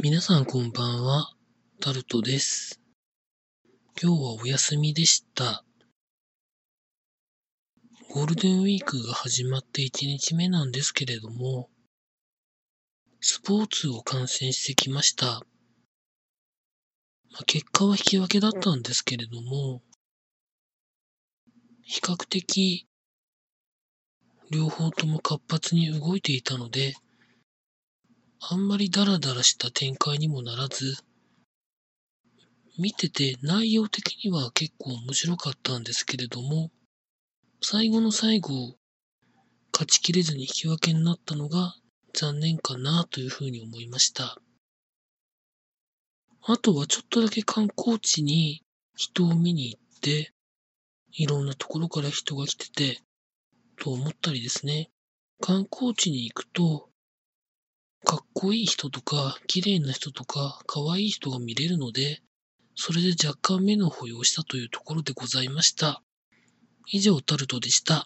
皆さんこんばんはタルトです。今日はお休みでした。ゴールデンウィークが始まって1日目なんですけれども、スポーツを観戦してきました。まあ、結果は引き分けだったんですけれども、比較的両方とも活発に動いていたので、あんまりダラダラした展開にもならず、見てて内容的には結構面白かったんですけれども、最後の最後、勝ちきれずに引き分けになったのが残念かなというふうに思いました。あとはちょっとだけ観光地に人を見に行って、いろんなところから人が来てて、と思ったりですね。観光地に行くと、かっこいい人とか、綺麗な人とか、可愛い人が見れるので、それで若干目の保養したというところでございました。以上、タルトでした。